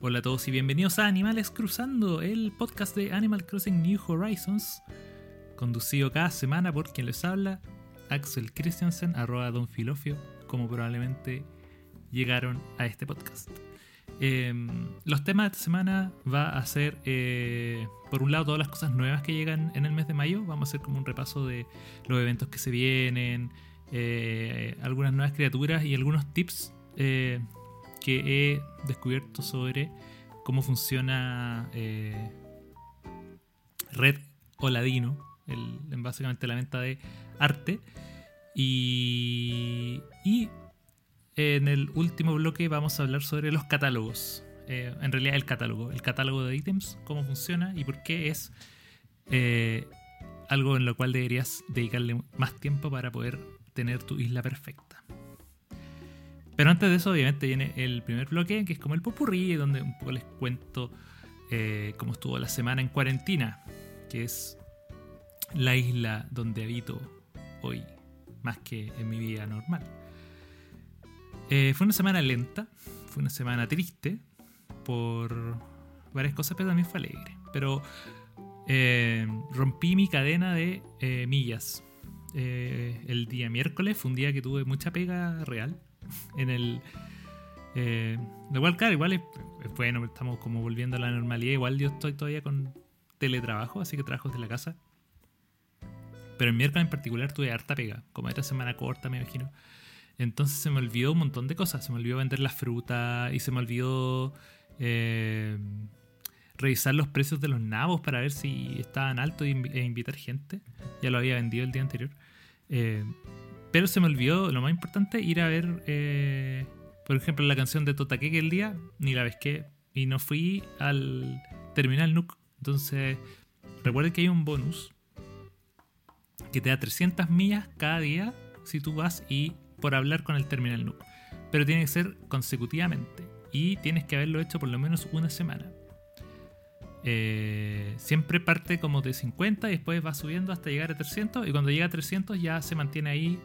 Hola a todos y bienvenidos a Animales Cruzando, el podcast de Animal Crossing New Horizons, conducido cada semana por quien les habla, Axel Christiansen, arroba Don Filofio, como probablemente llegaron a este podcast. Em, los temas de esta semana va a ser, eh, por un lado, todas las cosas nuevas que llegan en el mes de mayo. Vamos a hacer como un repaso de los eventos que se vienen, eh, algunas nuevas criaturas y algunos tips eh, que he descubierto sobre cómo funciona Red Oladino, el, básicamente la venta de arte. Y, y en el último bloque vamos a hablar sobre los catálogos. Eh, en realidad el catálogo, el catálogo de ítems, cómo funciona y por qué es eh, algo en lo cual deberías dedicarle más tiempo para poder tener tu isla perfecta. Pero antes de eso, obviamente, viene el primer bloque, que es como el popurrí, donde un poco les cuento eh, cómo estuvo la semana en cuarentena, que es la isla donde habito hoy, más que en mi vida normal. Eh, fue una semana lenta, fue una semana triste por varias cosas, pero también fue alegre. Pero eh, rompí mi cadena de millas. el día miércoles fue un día que tuve mucha pega real. En el. igual, claro, igual es, bueno, estamos como volviendo a la normalidad. Igual yo estoy todavía con teletrabajo, así que trabajo desde la casa. Pero el miércoles en particular tuve harta pega. Como esta semana corta, me imagino. Entonces se me olvidó un montón de cosas. Se me olvidó vender la fruta y se me olvidó eh, revisar los precios de los nabos para ver si estaban altos e, e invitar gente. Ya lo había vendido el día anterior. Eh, pero se me olvidó, lo más importante, ir a ver, eh, por ejemplo, la canción de Totaque el día, ni la vez que y no fui al terminal Nook. Entonces, recuerden que hay un bonus que te da 300 millas cada día si tú vas y por hablar con el terminal Nook. Pero tiene que ser consecutivamente. Y tienes que haberlo hecho por lo menos una semana. Eh, siempre parte como de 50 y después va subiendo hasta llegar a 300. Y cuando llega a 300 ya se mantiene ahí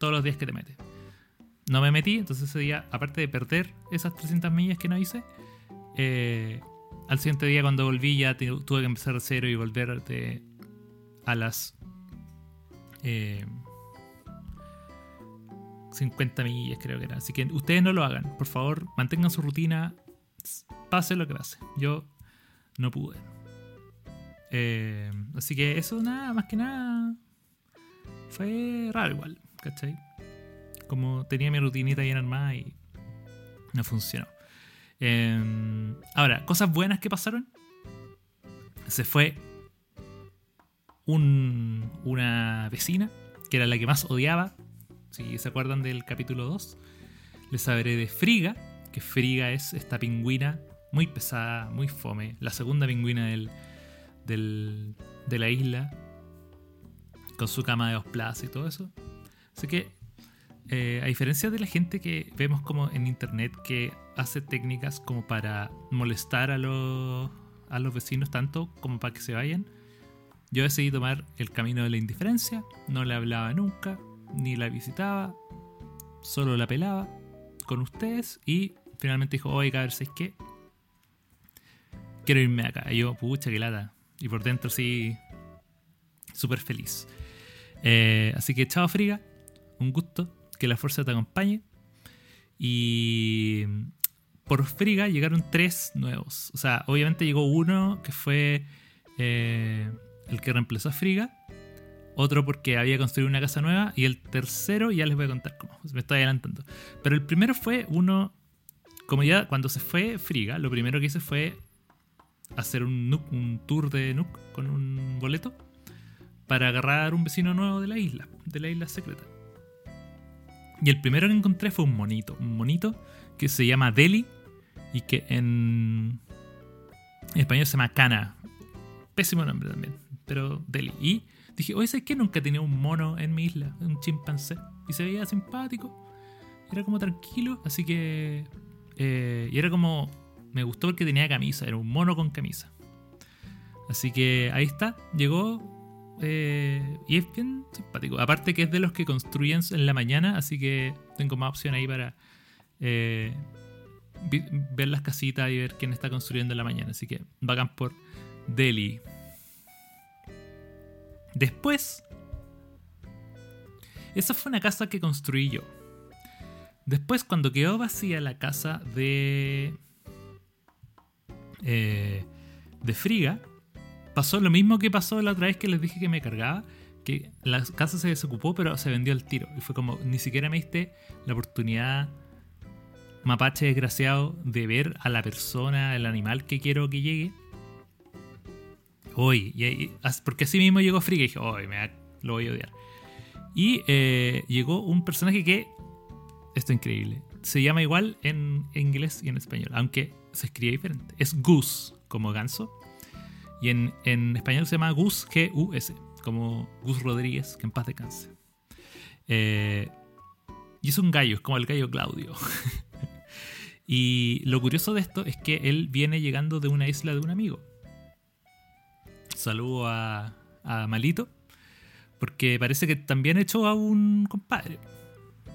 todos los días que te metes. No me metí, entonces ese día, aparte de perder esas 300 millas que no hice, eh, al siguiente día cuando volví ya tuve que empezar de cero y volver a las... Eh, 50 millas creo que era. Así que ustedes no lo hagan. Por favor, mantengan su rutina. Pase lo que pase. Yo no pude. Eh, así que eso nada, más que nada. Fue raro igual, ¿cachai? Como tenía mi rutinita bien armada y no funcionó. Eh, ahora, cosas buenas que pasaron. Se fue un, una vecina, que era la que más odiaba si se acuerdan del capítulo 2, les hablaré de Friga, que Friga es esta pingüina muy pesada, muy fome, la segunda pingüina del, de la isla, con su cama de osplaza y todo eso. Así que, eh, a diferencia de la gente que vemos como en internet que hace técnicas como para molestar a los, a los vecinos tanto como para que se vayan, yo decidí tomar el camino de la indiferencia, no le hablaba nunca, ni la visitaba, solo la pelaba con ustedes y finalmente dijo, oye, a ver, ¿sabes qué? Quiero irme acá. Y yo, pucha, que lata. Y por dentro sí, súper feliz. Eh, así que chao Friga, un gusto, que la fuerza te acompañe. Y por Friga llegaron tres nuevos. O sea, obviamente llegó uno que fue eh, el que reemplazó a Friga otro porque había construido una casa nueva y el tercero ya les voy a contar cómo, me estoy adelantando. Pero el primero fue uno, como ya cuando se fue Friga, lo primero que hice fue hacer un, un tour de Nook con un boleto para agarrar un vecino nuevo de la isla, de la isla secreta. Y el primero que encontré fue un monito, un monito que se llama Deli y que en, español se llama Cana. Pésimo nombre también, pero Deli. Y Dije, oye, ¿sabes qué? Nunca tenía un mono en mi isla, un chimpancé. Y se veía simpático. Era como tranquilo, así que... Eh, y era como... Me gustó porque tenía camisa, era un mono con camisa. Así que ahí está, llegó eh, y es bien simpático. Aparte que es de los que construyen en la mañana, así que tengo más opción ahí para, eh, ver las casitas y ver quién está construyendo en la mañana. Así que vagan por Delhi. Después, esa fue una casa que construí yo. Después, cuando quedó vacía la casa de. Eh, de Friga, pasó lo mismo que pasó la otra vez que les dije que me cargaba. Que la casa se desocupó, pero se vendió al tiro. Y fue como, ni siquiera me diste la oportunidad, mapache desgraciado, de ver a la persona, el animal que quiero que llegue. Hoy, porque así mismo llegó Friga y dije, hoy me lo voy a odiar. Y eh, llegó un personaje que esto es increíble. Se llama igual en inglés y en español, aunque se escribe diferente. Es Goose, como ganso. Y en, español se llama Gus, G-U-S, como Gus Rodríguez, que en paz descanse. Eh, y es un gallo, es como el gallo Claudio. y lo curioso de esto es que él viene llegando de una isla de un amigo. Saludo a, a Malito, porque parece que también echó a un compadre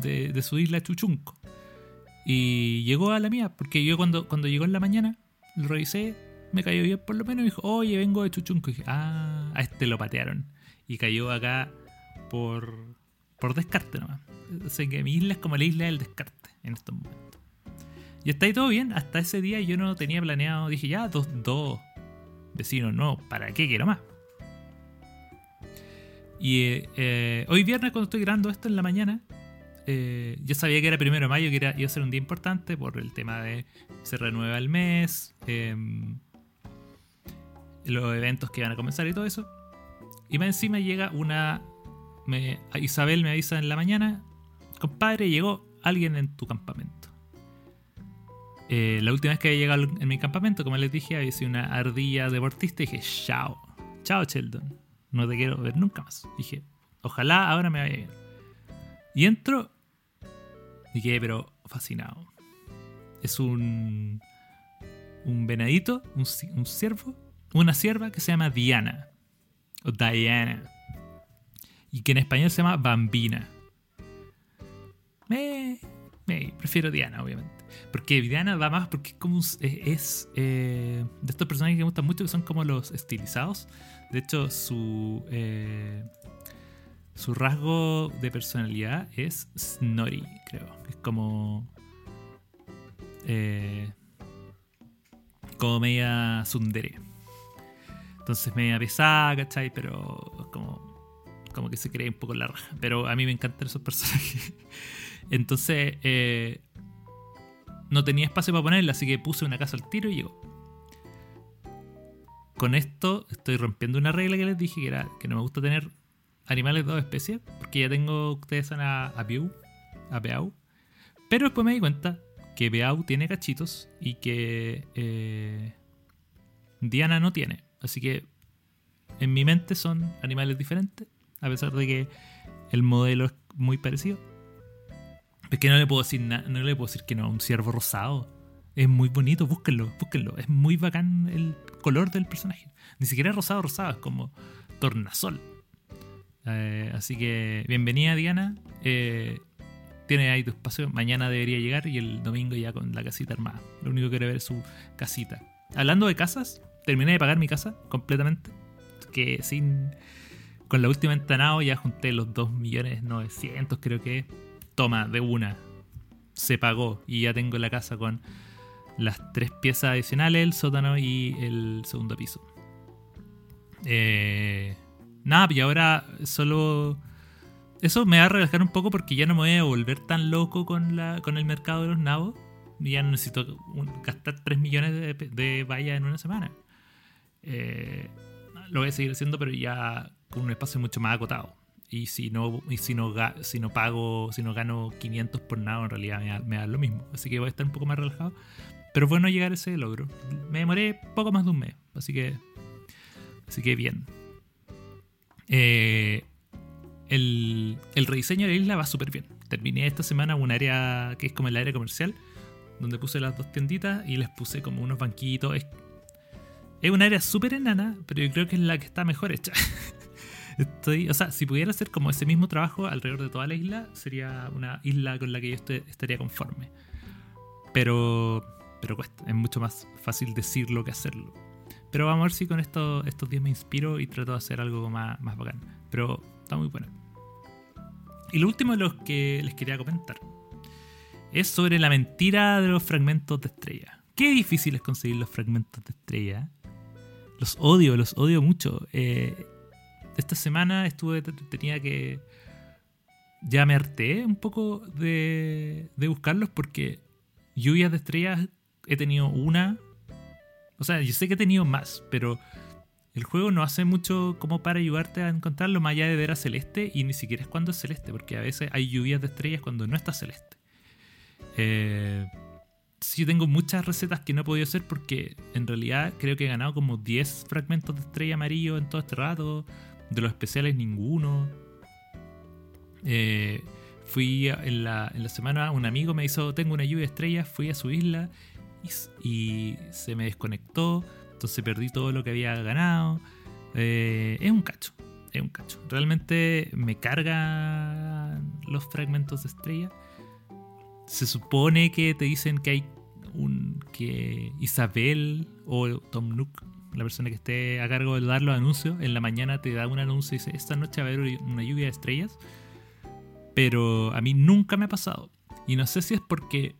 de, su isla Chuchunco. Y llegó a la mía, porque yo cuando, cuando llegó en la mañana, lo revisé, me cayó bien por lo menos, y dijo, oye, vengo de Chuchunco. Y dije, ah, a este lo patearon. Y cayó acá por, por descarte nomás. O que mi isla es como la isla del descarte en estos momentos. Y está ahí todo bien, hasta ese día yo no tenía planeado, dije, ya, dos, dos vecinos, no, ¿para qué quiero más? Y eh, eh, hoy viernes cuando estoy grabando esto en la mañana, eh, yo sabía que era primero de mayo, que era, iba a ser un día importante por el tema de se renueva el mes, em, los eventos que van a comenzar y todo eso. Y más encima llega una. Isabel me avisa en la mañana: Compadre, llegó alguien en tu campamento. Eh, la última vez que había llegado en mi campamento, como les dije, había sido una ardilla deportista. Y dije: Chao, chao, Sheldon. No te quiero ver nunca más. Dije: Ojalá ahora me vaya bien. Y entro y quedé pero fascinado. Es un, un venadito, un, un ciervo, una sierva que se llama Diana. O Diana. Y que en español se llama Bambina. Me, me prefiero Diana, obviamente. Porque Diana va más porque es como es, eh, de estos personajes que me gustan mucho que son como los estilizados. De hecho, su eh, su rasgo de personalidad es Snorri, creo. Es como. Eh, como media sundere. Entonces media pesada, ¿cachai? Pero como, como que se cree un poco en la raja. Pero a mí me encantan esos personajes. Entonces eh, no tenía espacio para ponerla, así que puse una casa al tiro y llegó. Con esto estoy rompiendo una regla que les dije que era que no me gusta tener animales de dos especies, porque ya tengo, ustedes son a, a a Beau. Pero después me di cuenta que Beau tiene cachitos y que eh, Diana no tiene. Así que en mi mente son animales diferentes, a pesar de que el modelo es muy parecido. Es que no le puedo decir no le puedo decir que no, un ciervo rosado. Es muy bonito, búsquenlo, búsquenlo. Es muy bacán el color del personaje. Ni siquiera es rosado, rosado, es como tornasol. Eh, así que bienvenida Diana. Eh, tiene ahí tu espacio. Mañana debería llegar y el domingo ya con la casita armada. Lo único que quiere ver es su casita. Hablando de casas, terminé de pagar mi casa completamente. Que sin. Con la última entanado ya junté los 2.900.000 creo que. Toma, de una. Se pagó y ya tengo la casa con las tres piezas adicionales, el sótano y el segundo piso. Eh, Nada, y ahora solo. Eso me va a relajar un poco porque ya no me voy a volver tan loco con, la, con el mercado de los nabos. Ya no necesito gastar 3 millones de, de vallas en una semana. Eh, lo voy a seguir haciendo, pero ya con un espacio mucho más acotado. Y si no, y si no, si no pago, si no gano 500 por nada, en realidad me da, lo mismo. Así que voy a estar un poco más relajado. Pero bueno llegar a ese logro. Me demoré poco más de un mes. Así que, así que bien. Eh, el, rediseño de la isla va súper bien. Terminé esta semana un área que es como el área comercial, donde puse las dos tienditas y les puse como unos banquitos. Es un área súper enana, pero yo creo que es la que está mejor hecha. Estoy, o sea, si pudiera hacer como ese mismo trabajo alrededor de toda la isla, sería una isla con la que yo estaría conforme. Pero pero cuesta. Es mucho más fácil decirlo que hacerlo. Pero vamos a ver si con esto, estos días me inspiro y trato de hacer algo más, más bacán. Pero está muy bueno. Y lo último de los que les quería comentar es sobre la mentira de los fragmentos de estrella. Qué difícil es conseguir los fragmentos de estrella. Los odio, los odio mucho. Eh, esta semana estuve, tenía que... Ya me harté un poco de, de buscarlos porque lluvias de estrellas he tenido una. O sea, yo sé que he tenido más, pero el juego no hace mucho como para ayudarte a encontrarlo más allá de ver a celeste y ni siquiera es cuando es celeste, porque a veces hay lluvias de estrellas cuando no está celeste. Eh, sí tengo muchas recetas que no he podido hacer porque en realidad creo que he ganado como 10 fragmentos de estrella amarillo en todo este rato. De los especiales ninguno. Eh, fui en la, en la, semana, un amigo me hizo, tengo una lluvia de estrellas, fui a su isla y, se me desconectó, entonces perdí todo lo que había ganado. Eh, es un cacho, es un cacho. Realmente me cargan los fragmentos de estrella. Se supone que te dicen que hay un que Isabel o Tom Nook, la persona que esté a cargo de dar los anuncios, en la mañana te da un anuncio y dice, esta noche va a haber una lluvia de estrellas. Pero a mí nunca me ha pasado. Y no sé si es porque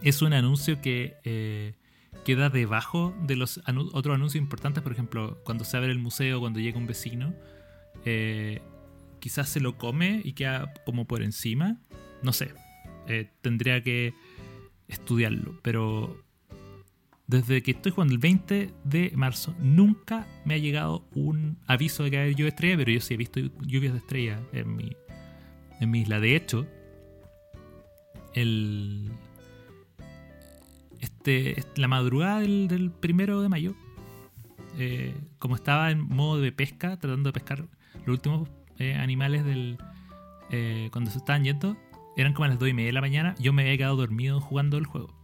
es un anuncio que eh, queda debajo de los otros anuncios importantes. Por ejemplo, cuando se abre el museo, cuando llega un vecino, eh, quizás se lo come y queda como por encima. No sé. Eh, tendría que estudiarlo. Pero desde que estoy jugando el 20 de marzo, nunca me ha llegado un aviso de que hay lluvia de estrella, pero yo sí he visto lluvias de estrella en mi, en mi isla. De hecho, el, este, la madrugada del, primero de mayo, eh, como estaba en modo de pesca, tratando de pescar los últimos eh, animales del cuando se estaban yendo, eran como a las 2 y media de la mañana. Yo me había quedado dormido jugando el juego.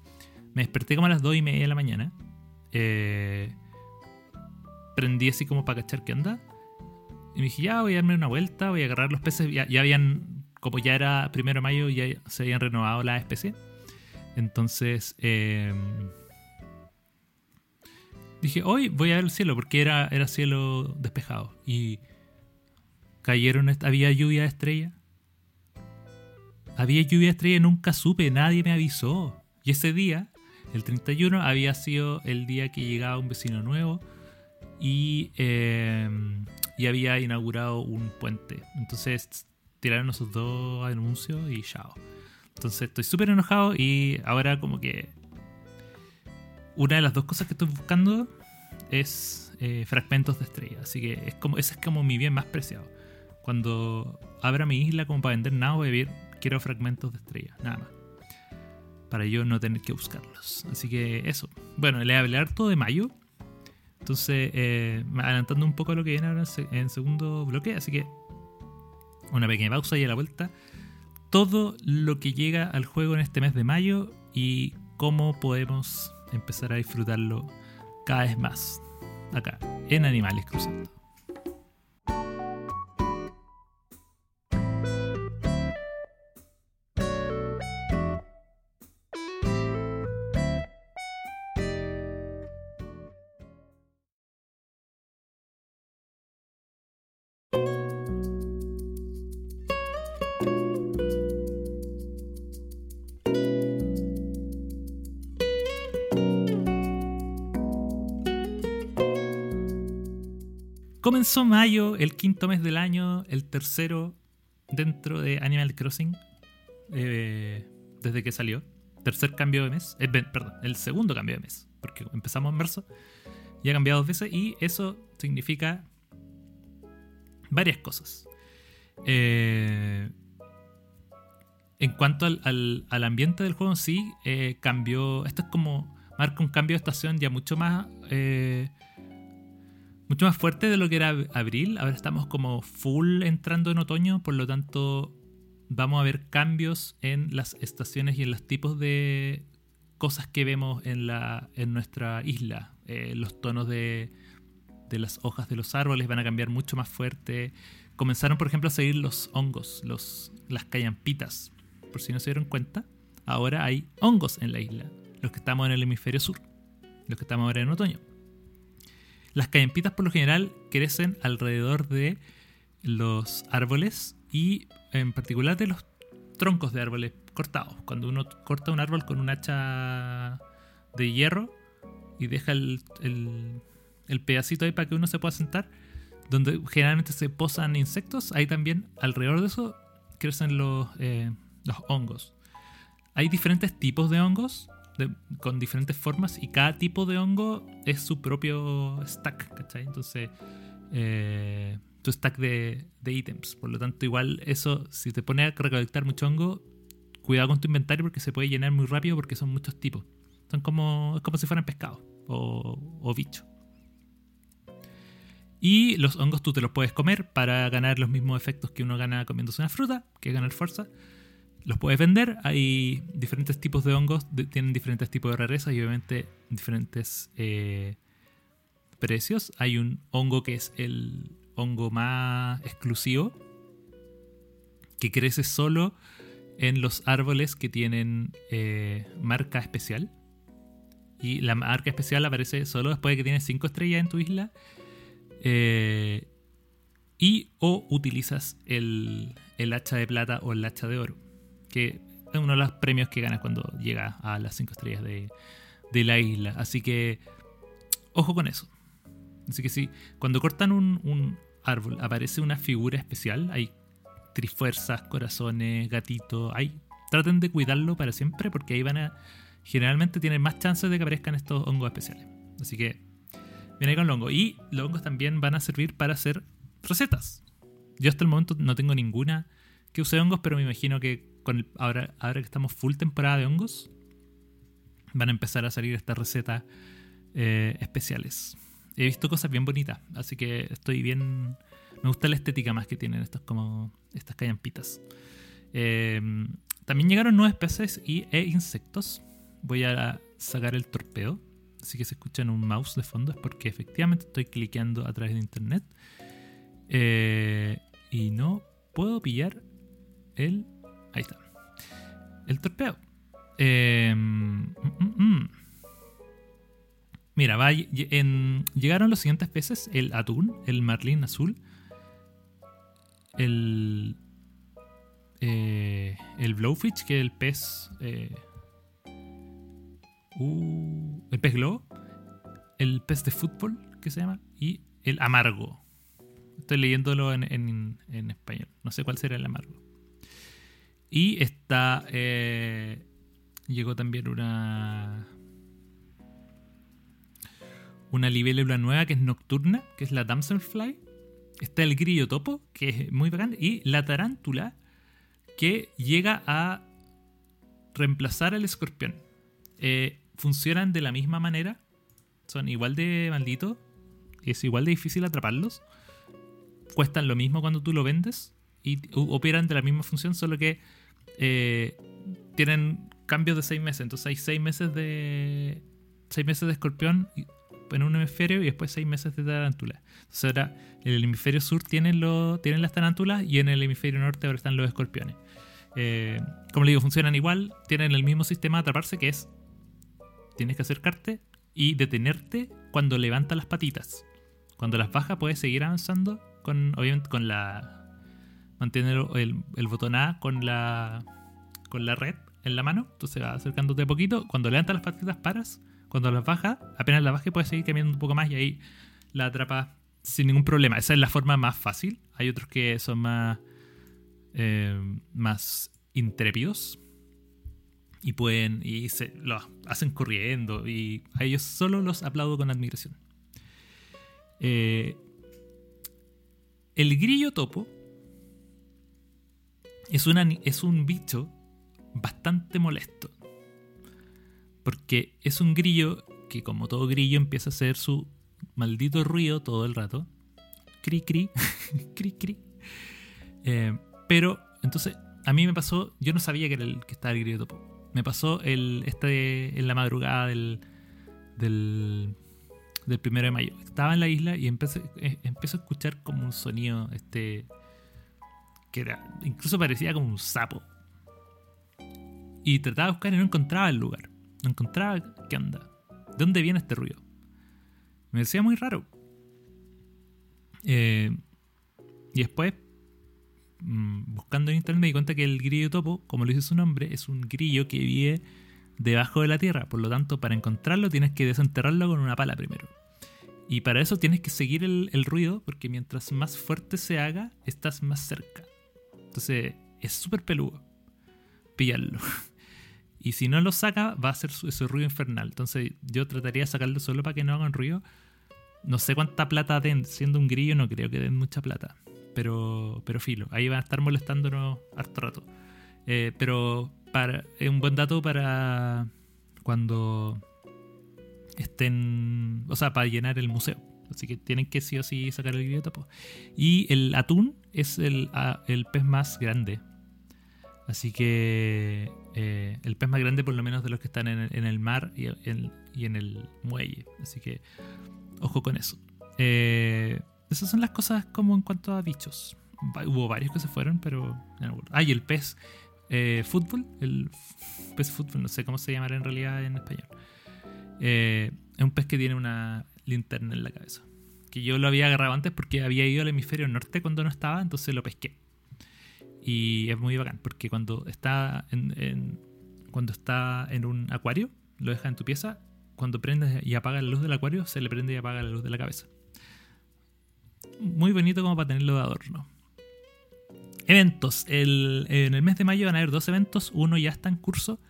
Me desperté como a las 2 y media de la mañana. prendí así como para cachar qué onda. Y me dije, ya voy a darme una vuelta, voy a agarrar los peces. Ya, ya habían, como ya era primero de mayo, ya se habían renovado las especies. Entonces em, dije, hoy voy a ver el cielo porque era, era cielo despejado. Y cayeron, había lluvia de estrella. Había lluvia estrella y nunca supe, nadie me avisó. Y ese día, el 31, había sido el día que llegaba un vecino nuevo y, em, y había inaugurado un puente. Entonces tiraron esos dos anuncios y chao. Entonces estoy súper enojado y ahora como que una de las dos cosas que estoy buscando es eh, fragmentos de estrella. Así que es como, ese es como mi bien más preciado. Cuando abra mi isla como para vender nada, voy a ver, quiero fragmentos de estrella, nada más. Para yo no tener que buscarlos. Así que eso. Bueno, le a hablar todo de mayo. Entonces, eh, adelantando un poco lo que viene ahora en el segundo bloque. Así que una pequeña pausa y a la vuelta todo lo que llega al juego en este mes de mayo y cómo podemos empezar a disfrutarlo cada vez más acá en Animales Cruzando. Comenzó mayo, el quinto mes del año, el tercero dentro de Animal Crossing, eh, desde que salió. Tercer cambio de mes, eh, perdón, el segundo cambio de mes, porque empezamos en marzo y ha cambiado dos veces y eso significa varias cosas. Eh, en cuanto al, ambiente del juego sí, cambió. Esto es como. Marca un cambio de estación ya mucho más mucho más fuerte de lo que era abril. Ahora estamos como full entrando en otoño, por lo tanto vamos a ver cambios en las estaciones y en los tipos de cosas que vemos en, la, en nuestra isla. Eh, los tonos de, de las hojas de los árboles van a cambiar mucho más fuerte. Comenzaron, por ejemplo, a seguir los hongos, los, las callampitas. Por si no se dieron cuenta, ahora hay hongos en la isla. los que estamos en el hemisferio sur, los que estamos ahora en otoño. Las callampitas por lo general crecen alrededor de los árboles y en particular de los troncos de árboles cortados. Cuando uno corta un árbol con un hacha de hierro y deja el, pedacito ahí para que uno se pueda sentar, donde generalmente se posan insectos, ahí también alrededor de eso crecen los, eh, los hongos. Hay diferentes tipos de hongos con diferentes formas y cada tipo de hongo es su propio stack, ¿cachai? Entonces, eh, tu stack de, de ítems. Por lo tanto, igual eso, si te pones a recolectar mucho hongo, cuidado con tu inventario porque se puede llenar muy rápido porque son muchos tipos. Son como, es como si fueran pescados o, o. Y los hongos tú te los puedes comer para ganar los mismos efectos que uno gana comiéndose una fruta, que es ganar fuerza. Los puedes vender, hay diferentes tipos de hongos, tienen diferentes tipos de rarezas y obviamente diferentes eh, precios. Hay un hongo que es el hongo más exclusivo, que crece solo en los árboles que tienen eh, marca especial. Y la marca especial aparece solo después de que tienes 5 estrellas en tu isla. Eh, y o utilizas el, el, hacha de plata o el hacha de oro. Que es uno de los premios que ganas cuando llega a las 5 estrellas de, de, la isla. Así que ojo con eso. Así que sí, cuando cortan un, un árbol aparece una figura especial. Hay trifuerzas, corazones, gatitos. Ahí traten de cuidarlo para siempre porque ahí van a. Generalmente tienen más chances de que aparezcan estos hongos especiales. Así que viene con los hongos. Y los hongos también van a servir para hacer recetas. Yo hasta el momento no tengo ninguna que use hongos, pero me imagino que ahora, que estamos full temporada de hongos, van a empezar a salir estas recetas eh, especiales. He visto cosas bien bonitas, así que estoy bien me gusta la estética más que tienen estos como estas callampitas. Em, también llegaron nuevos peces y, e insectos. Voy a sacar el torpeo. Así que se escuchan un mouse de fondo es porque efectivamente estoy cliqueando a través de internet. Eh, y no puedo pillar el... Ahí está. El torpeo. Em, mm, mm, mm. Mira, llegaron los siguientes peces. El atún, el marlín azul, el, eh, el blowfish, que es el pez. Eh, uh, el pez globo. El pez de fútbol, que se llama. Y el amargo. Estoy leyéndolo en, en, español. No sé cuál será el amargo. Y está. Eh, llegó también una. Una libélula nueva que es nocturna, que es la Damselfly está el grillo topo, que es muy bacán, y la tarántula, que llega a reemplazar al escorpión. Eh, funcionan de la misma manera, son igual de malditos, es igual de difícil atraparlos, cuestan lo mismo cuando tú lo vendes y operan de la misma función, solo que eh, tienen cambios de seis meses. Entonces hay seis meses de. seis meses de escorpión en un hemisferio y después seis meses de tarántula. Entonces ahora en el hemisferio sur tienen, lo, tienen las tarántulas y en el hemisferio norte ahora están los escorpiones. Eh, como le digo, funcionan igual, tienen el mismo sistema de atraparse que es tienes que acercarte y detenerte cuando levanta las patitas. Cuando las baja puedes seguir avanzando con obviamente con la mantener el, el botón A con la con la red en la mano, entonces va acercándote a poquito, cuando levanta las patitas paras cuando las baja, apenas la baje puedes seguir caminando un poco más y ahí la atrapa sin ningún problema. Esa es la forma más fácil. Hay otros que son más, eh, más intrépidos y pueden y se lo hacen corriendo y a ellos solo los aplaudo con admiración. Eh, el grillo topo es, es un bicho bastante molesto. Porque es un grillo que, como todo grillo, empieza a hacer su maldito ruido todo el rato. Cri, cri, cri, cri. Eh, pero, entonces, a mí me pasó, yo no sabía que era el que estaba el grillo topo. Me pasó el, este, en la madrugada del, del, del primero de mayo. Estaba en la isla y empecé, eh, a escuchar como un sonido, este, que era, incluso parecía como un sapo. Y trataba de buscar y no encontraba el lugar. no encontraba qué onda. ¿De dónde viene este ruido? Me decía muy raro. Eh, y después, mm, buscando en internet, me di cuenta que el grillo topo, como lo dice su nombre, es un grillo que vive debajo de la tierra. Por lo tanto, para encontrarlo tienes que desenterrarlo con una pala primero. Y para eso tienes que seguir el, el ruido, porque mientras más fuerte se haga, estás más cerca. Entonces, es súper peludo pillarlo. Y si no lo saca, va a hacer ese ruido infernal. Entonces yo trataría de sacarlo solo para que no hagan ruido. No sé cuánta plata den. Siendo un grillo no creo que den mucha plata. Pero, pero filo. Ahí van a estar molestándonos harto rato. Eh, pero para, es un buen dato para cuando estén... O sea, para llenar el museo. Así que tienen que sí o sí sacar el topo. Y el atún es el, el pez más grande Así que eh, el pez más grande por lo menos de los que están en, el mar y en, el muelle. Así que ojo con eso. Eh, esas son las cosas como en cuanto a bichos. Hubo varios que se fueron, pero... Ah, y el pez eh, fútbol. El pez fútbol, no sé cómo se llamará en realidad en español. es un pez que tiene una linterna en la cabeza. Que yo lo había agarrado antes porque había ido al hemisferio norte cuando no estaba, entonces lo pesqué. Y es muy bacán, porque cuando está en, cuando está en un acuario, lo deja en tu pieza, cuando prendes y apaga la luz del acuario, se le prende y apaga la luz de la cabeza. Muy bonito como para tenerlo de adorno. Eventos. en el mes de mayo van a haber dos eventos. Uno ya está en curso.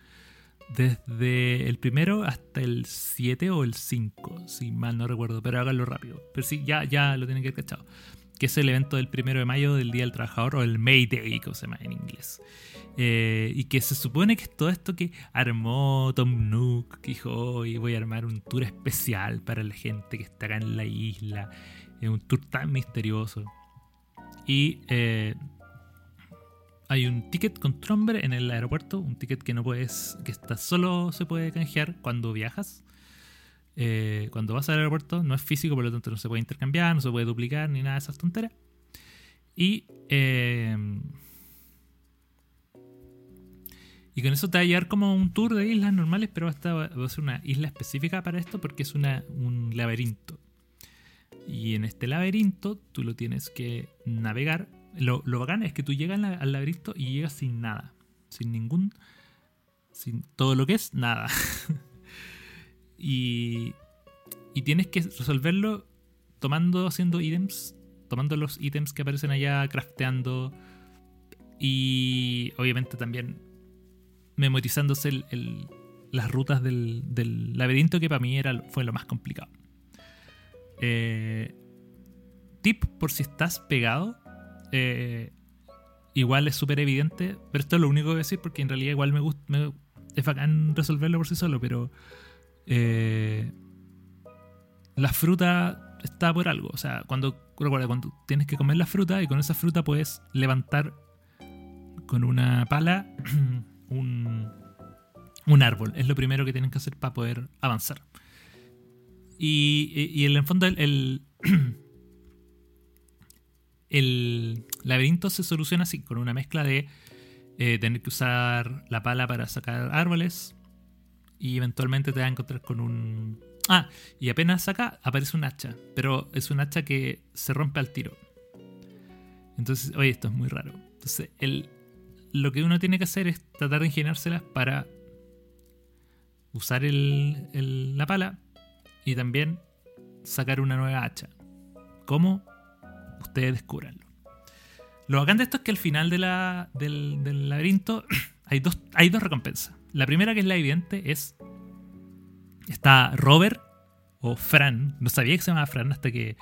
Desde el primero hasta el 7 o el 5, si mal no recuerdo, pero háganlo rápido. Pero sí, ya, ya lo tienen que haber cachado que es el evento del primero de mayo del Día del Trabajador, o el May Day, como se llama en inglés. Eh, y que se supone que es todo esto que armó Tom Nook, que dijo, voy a armar un tour especial para la gente que está acá en la isla, un tour tan misterioso. Y eh, hay un ticket con Tromber en el aeropuerto, un ticket que no puedes, que está solo se puede canjear cuando viajas. Eh, cuando vas al aeropuerto no es físico, por lo tanto no se puede intercambiar, no se puede duplicar ni nada de esas tonteras. Y, eh, y con eso te va a llevar como un tour de islas normales, pero esta va a ser una isla específica para esto porque es una, un laberinto. Y en este laberinto tú lo tienes que navegar. Lo, lo bacán es que tú llegas al laberinto y llegas sin nada. Sin ningún. Sin todo lo que es nada. Y, y tienes que resolverlo tomando, haciendo ítems, tomando los ítems que aparecen allá, crafteando y obviamente también memorizándose las rutas del, laberinto que para mí era, fue lo más complicado. Eh, tip por si estás pegado. Eh, igual es súper evidente, pero esto es lo único que decir porque en realidad igual me gusta, es bacán resolverlo por sí solo, pero eh, la fruta está por algo. O sea, cuando, recuerda, cuando tienes que comer la fruta y con esa fruta puedes levantar con una pala un, un árbol. Es lo primero que tienen que hacer para poder avanzar. Y, y, en el fondo el, laberinto se soluciona así, con una mezcla de eh, tener que usar la pala para sacar árboles, y eventualmente te vas a encontrar con un... Ah, y apenas acá aparece un hacha, pero es un hacha que se rompe al tiro. Entonces, oye, esto es muy raro. Entonces, el, lo que uno tiene que hacer es tratar de ingeniárselas para usar el, la pala y también sacar una nueva hacha. ¿Cómo? Ustedes descubranlo. Lo bacán de esto es que al final del, del laberinto hay dos, hay dos recompensas. La primera, que es la evidente, es. Está Robert o Fran. No sabía que se llamaba Fran hasta que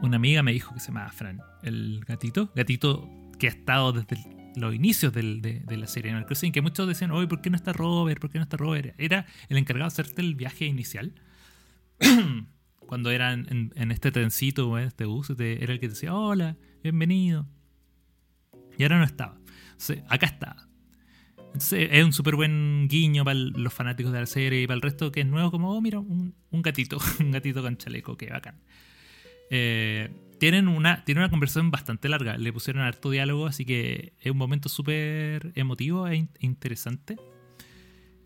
una amiga me dijo que se llamaba Fran. El gatito. Gatito que ha estado desde los inicios de, la serie Animal Crossing. Que muchos decían, oye, ¿por qué no está Robert? ¿Por qué no está Robert? Era el encargado de hacerte el viaje inicial. Cuando era en, este trencito en este bus, era el que te decía, hola, bienvenido. Y ahora no estaba. acá estaba es un súper buen guiño para los fanáticos de la serie y para el resto que es nuevo, como, oh, mira, un, gatito, un gatito con chaleco, qué bacán. Eh, tienen una, tienen una conversación bastante larga, le pusieron harto diálogo, así que es un momento súper emotivo e interesante.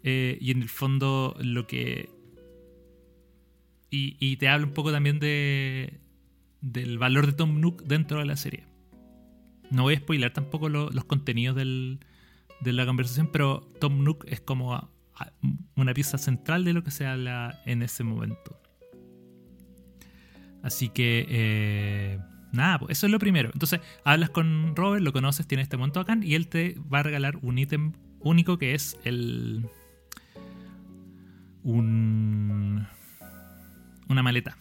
Eh, y en el fondo lo que... Y, te habla un poco también de, del valor de Tom Nook dentro de la serie. No voy a spoiler tampoco los contenidos del, de la conversación, pero Tom Nook es como una pieza central de lo que se habla en ese momento. Así que, eh, nada, pues eso es lo primero. Entonces, hablas con Robert, lo conoces, tiene este momento acá, y él te va a regalar un ítem único que es el. Un. Una maleta.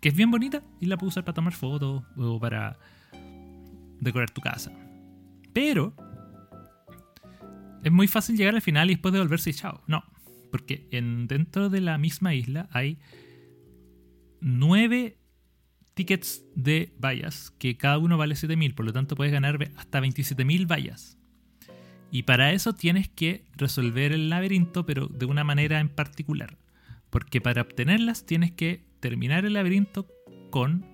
Que es bien bonita y la puedo usar para tomar fotos o para decorar tu casa. Pero es muy fácil llegar al final y después devolverse y chao. No, porque en, dentro de la misma isla hay nueve tickets de vallas, que cada uno vale 7000, por lo tanto puedes ganar hasta 27000 vallas. Y para eso tienes que resolver el laberinto, pero de una manera en particular. Porque para obtenerlas tienes que terminar el laberinto con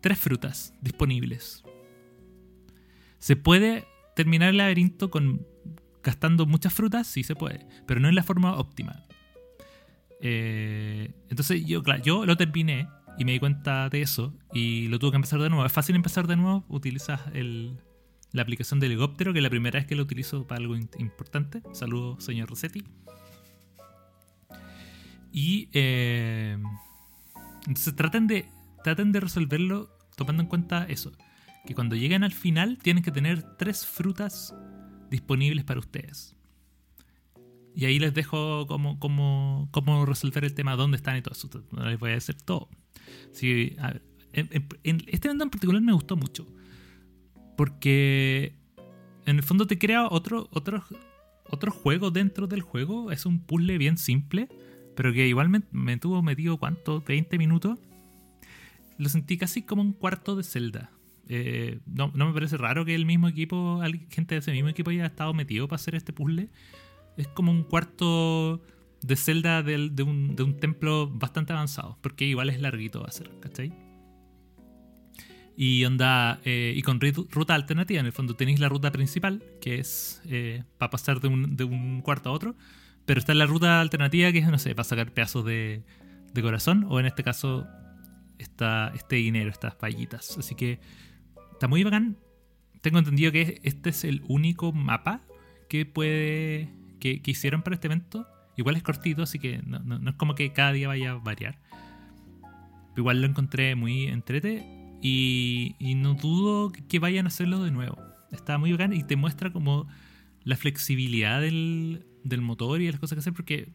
tres frutas disponibles. Se puede terminar el laberinto con gastando muchas frutas, sí se puede, pero no en la forma óptima. Eh, entonces yo, lo terminé y me di cuenta de eso y lo tuve que empezar de nuevo. Es fácil empezar de nuevo, utilizas la aplicación de helicóptero, que es la primera vez que lo utilizo para algo importante. Saludos, señor Rossetti. Y eh, entonces traten de, traten de resolverlo tomando en cuenta eso. Que cuando lleguen al final tienen que tener tres frutas disponibles para ustedes. Y ahí les dejo cómo, cómo, cómo resolver el tema, dónde están y todo eso. No les voy a decir todo. Sí, en, este evento en particular me gustó mucho. Porque en el fondo te crea otro, otro, otro juego dentro del juego. Es un puzzle bien simple, pero que igualmente me tuvo metido, ¿cuánto? 20 minutos. Lo sentí casi como un cuarto de Zelda. Eh, no, me parece raro que el mismo equipo, gente de ese mismo equipo haya estado metido para hacer este puzzle. Es como un cuarto de celda de, un, templo bastante avanzado, porque igual es larguito va a ser, ¿cachai? Y onda, eh, y con ruta alternativa, en el fondo tenéis la ruta principal, que es eh, para pasar de un, de un cuarto a otro, pero está la ruta alternativa que es, no sé, para sacar pedazos de, de corazón, o en este caso, está este dinero, estas payitas. Así que Está muy bacán. Tengo entendido que este es el único mapa que puede. que, hicieron para este evento. Igual es cortito, así que no, es como que cada día vaya a variar. igual lo encontré muy entrete. Y, y no dudo que vayan a hacerlo de nuevo. Está muy bacán y te muestra como la flexibilidad del, del motor y las cosas que hacer porque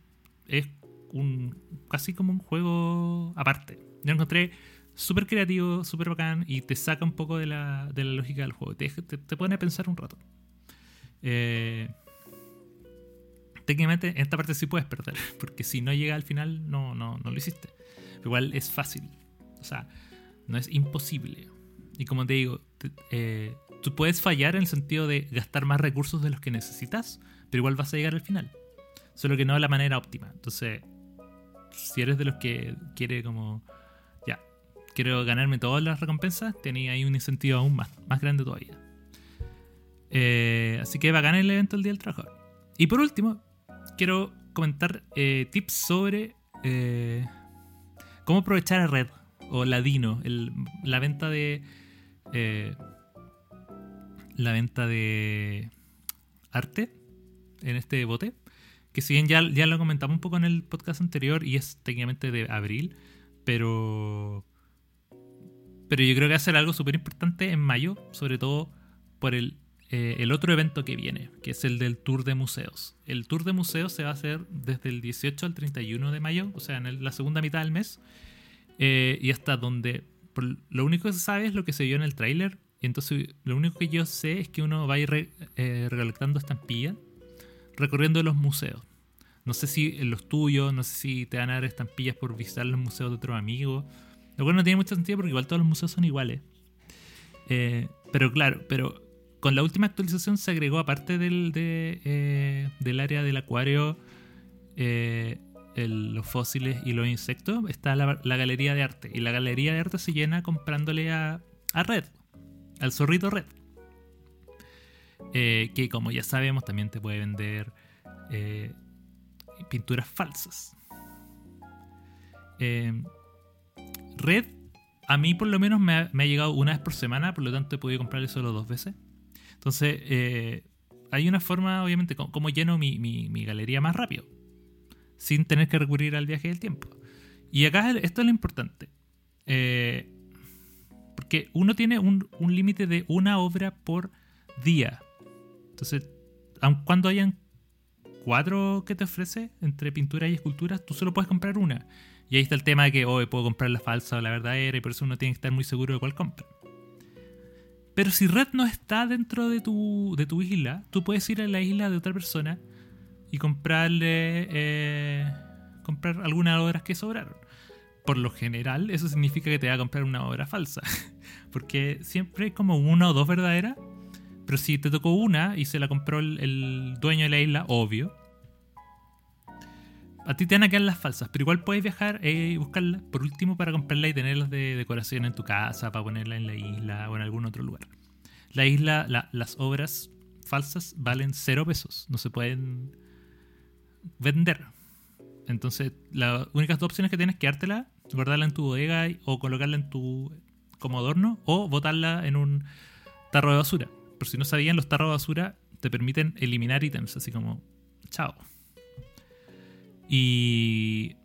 es un casi como un juego aparte. Yo encontré súper creativo, súper bacán y te saca un poco de la, de la lógica del juego. Te, te, pone a pensar un rato. Eh, técnicamente en esta parte sí puedes perder, porque si no llega al final no, no, no lo hiciste. igual es fácil, o sea, no es imposible. Y como te digo, eh, tú puedes fallar en el sentido de gastar más recursos de los que necesitas, pero igual vas a llegar al final. Solo que no de la manera óptima. Entonces, si eres de los que quiere como quiero ganarme todas las recompensas, tenía ahí un incentivo aún más, más grande todavía. Eh, así que ganar el evento el Día del Trabajador. Y por último, quiero comentar eh, tips sobre eh, cómo aprovechar a Red o Ladino, la venta de. la venta de arte en este bote. Que si bien ya, ya lo comentamos un poco en el podcast anterior y es técnicamente de abril, pero pero yo creo que va a ser algo súper importante en mayo, sobre todo por el, eh, el otro evento que viene, que es el del Tour de Museos. El Tour de Museos se va a hacer desde el 18 al 31 de mayo, o sea, en la segunda mitad del mes, eh, y hasta donde... lo único que se sabe es lo que se vio en el tráiler, entonces lo único que yo sé es que uno va a ir eh, recolectando estampillas recorriendo los museos. No sé si los tuyos, no sé si te van a dar estampillas por visitar los museos de otros amigos lo cual no tiene mucho sentido porque igual todos los museos son iguales. Eh, pero claro, pero con la última actualización se agregó, aparte del, eh, del área del acuario, eh, los fósiles y los insectos, está la, galería de arte. Y la galería de arte se llena comprándole a, a Red, al zorrito Red. Que como ya sabemos, también te puede vender pinturas falsas. Eh, Red, a mí por lo menos me ha, llegado una vez por semana, por lo tanto he podido comprarle solo dos veces. Entonces, eh, hay una forma, obviamente, como, lleno mi, galería más rápido, sin tener que recurrir al viaje del tiempo. Y acá esto es lo importante. Eh, porque uno tiene un límite de una obra por día. Entonces, aun cuando hayan cuatro que te ofrece entre pintura y esculturas, tú solo puedes comprar una. Y ahí está el tema de que hoy puedo comprar la falsa o la verdadera y por eso uno tiene que estar muy seguro de cuál compra. Pero si Red no está dentro de tu, de tu isla, tú puedes ir a la isla de otra persona y comprarle eh, comprar algunas obras que sobraron. Por lo general, eso significa que te va a comprar una obra falsa. Porque siempre hay como una o dos verdaderas. Pero si te tocó una y se la compró el dueño de la isla, obvio, a ti te van a quedar las falsas, pero igual puedes viajar eh, y buscarlas por último para comprarla y tenerlas de decoración en tu casa, para ponerla en la isla o en algún otro lugar. La isla, las obras falsas valen cero pesos, no se pueden vender. Entonces, las únicas dos opciones que tienes es quedártela, guardarla en tu bodega o colocarla en tu como adorno o botarla en un tarro de basura. Por si no sabían, los tarros de basura te permiten eliminar ítems, así como, chao. Y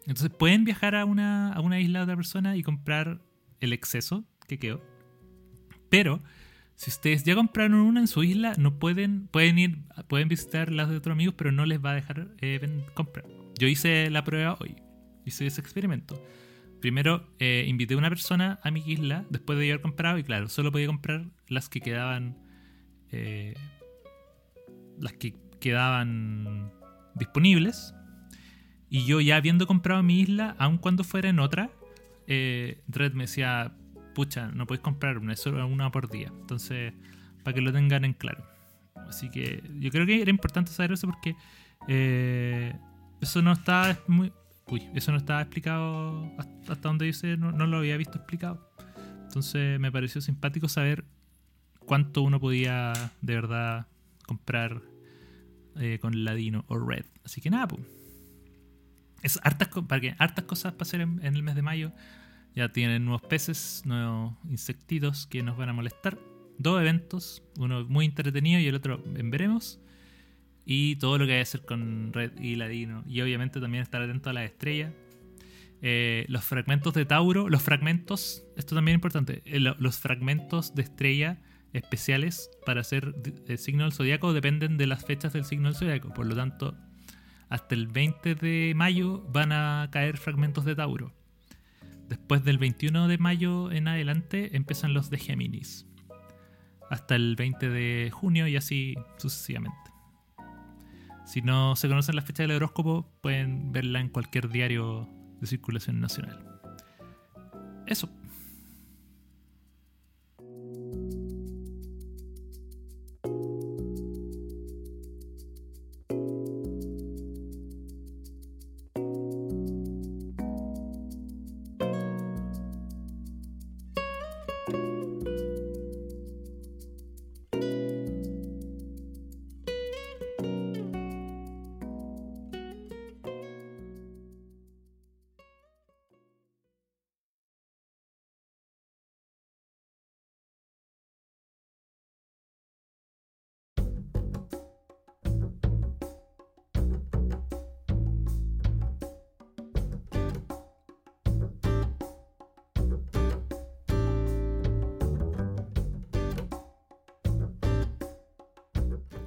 entonces pueden viajar a una, a una isla de otra persona y comprar el exceso que quedó. Pero si ustedes ya compraron una en su isla, no pueden, pueden ir, pueden visitar las de otros amigos, pero no les va a dejar eh, comprar. Yo hice la prueba hoy, hice ese experimento. Primero eh, invité a una persona a mi isla después de haber comprado y claro, solo podía comprar las que quedaban, eh, las que quedaban disponibles y yo ya habiendo comprado mi isla, aun cuando fuera en otra, eh, Red me decía, pucha, no puedes comprar una, es solo una por día. Entonces, para que lo tengan en claro. Así que yo creo que era importante saber eso porque eh, eso no está muy... Uy, eso no estaba explicado hasta donde dice, no, no, lo había visto explicado. Entonces me pareció simpático saber cuánto uno podía de verdad comprar eh, con Ladino o Red. Así que nada, pues es hartas, para que, hartas cosas para hacer en, el mes de mayo. Ya tienen nuevos peces, nuevos insectitos que nos van a molestar. Dos eventos, uno muy entretenido y el otro en veremos. Y todo lo que hay que hacer con Red y Ladino. Y obviamente también estar atento a las estrellas. Eh, los fragmentos de Tauro, los fragmentos, esto también es importante, eh, los fragmentos de estrella especiales para hacer el signo del zodiaco dependen de las fechas del signo del zodiaco. Por lo tanto, hasta el 20 de mayo van a caer fragmentos de Tauro. Después del 21 de mayo en adelante empiezan los de Géminis. Hasta el 20 de junio y así sucesivamente. Si no se conocen las fechas del horóscopo, pueden verla en cualquier diario de circulación nacional. Eso.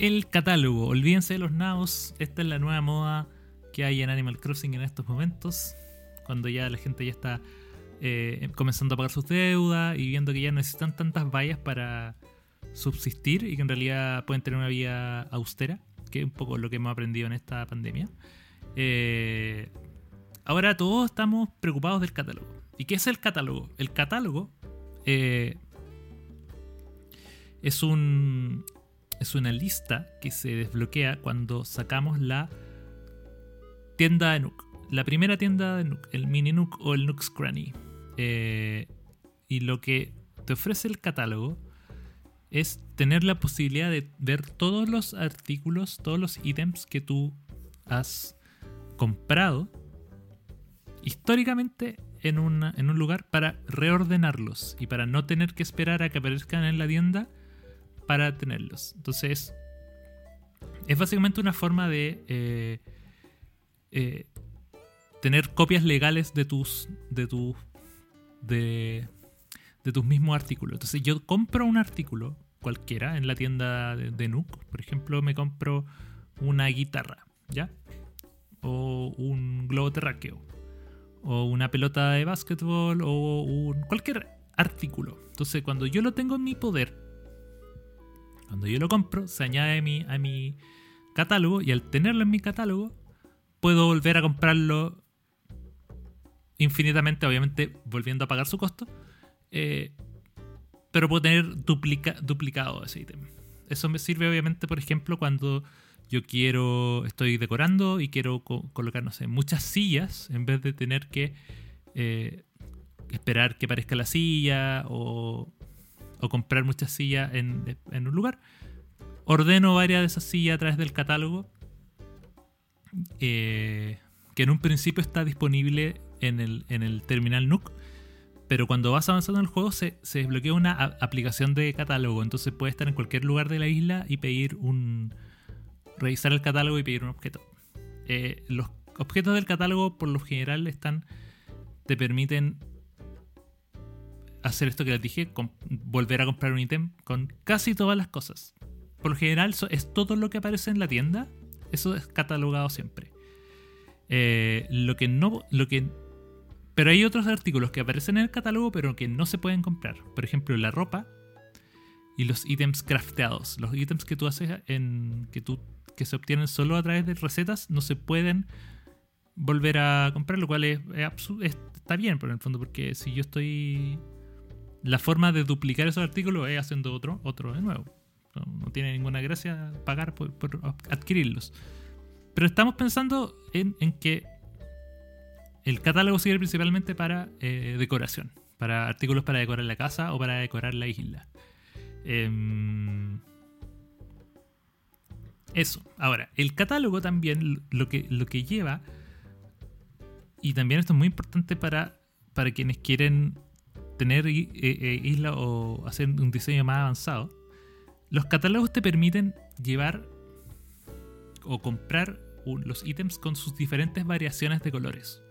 El catálogo. Olvídense de los naos. Esta es la nueva moda que hay en Animal Crossing en estos momentos. Cuando ya la gente ya está eh, comenzando a pagar sus deudas y viendo que ya necesitan tantas vallas para subsistir y que en realidad pueden tener una vida austera, que es un poco lo que hemos aprendido en esta pandemia. Eh, ahora todos estamos preocupados del catálogo. ¿Y qué es el catálogo? El catálogo eh, es un es una lista que se desbloquea cuando sacamos la tienda de Nook. La primera tienda de Nook, el Mini Nook o el Nook's Cranny. Eh, y lo que te ofrece el catálogo es tener la posibilidad de ver todos los artículos, todos los ítems que tú has comprado históricamente en, en un lugar para reordenarlos y para no tener que esperar a que aparezcan en la tienda para tenerlos. Entonces, es básicamente una forma de eh, eh, tener copias legales de tus de tus de, tus mismos artículos. Entonces, yo compro un artículo cualquiera en la tienda de, de Nook, por ejemplo, me compro una guitarra, ¿ya? O un globo terráqueo o una pelota de básquetbol o un cualquier artículo. Entonces, cuando yo lo tengo en mi poder, cuando yo lo compro, se añade a mi, a mi catálogo y al tenerlo en mi catálogo, puedo volver a comprarlo infinitamente, obviamente volviendo a pagar su costo. Eh, pero puedo tener duplicado ese ítem. Eso me sirve obviamente, por ejemplo, cuando yo quiero, estoy decorando y quiero colocar, no sé, muchas sillas en vez de tener que eh, esperar que aparezca la silla o, comprar muchas sillas en, un lugar. Ordeno varias de esas sillas a través del catálogo eh, que en un principio está disponible en el, en el terminal Nook. Pero cuando vas avanzando en el juego se, se desbloquea una aplicación de catálogo. Entonces puedes estar en cualquier lugar de la isla y pedir un, revisar el catálogo y pedir un objeto. Eh, los objetos del catálogo por lo general están te permiten hacer esto que les dije, volver a comprar un ítem con casi todas las cosas. Por lo general es todo lo que aparece en la tienda, eso es catalogado siempre. Eh, lo que no, lo que, pero hay otros artículos que aparecen en el catálogo pero que no se pueden comprar. Por ejemplo, la ropa y los ítems crafteados, los ítems que tú haces en que tú que se obtienen solo a través de recetas no se pueden volver a comprar, lo cual es, está bien por el fondo, porque si yo estoy... La forma de duplicar esos artículos es haciendo otro, otro de nuevo. No, tiene ninguna gracia pagar por, adquirirlos. Pero estamos pensando en, que el catálogo sirve principalmente para eh, decoración, para artículos para decorar la casa o para decorar la isla. Eh, eso. Ahora, el catálogo también lo que, lo que lleva, y también esto es muy importante para, para quienes quieren tener eh, eh, isla o hacer un diseño más avanzado, los catálogos te permiten llevar o comprar los ítems con sus diferentes variaciones de colores.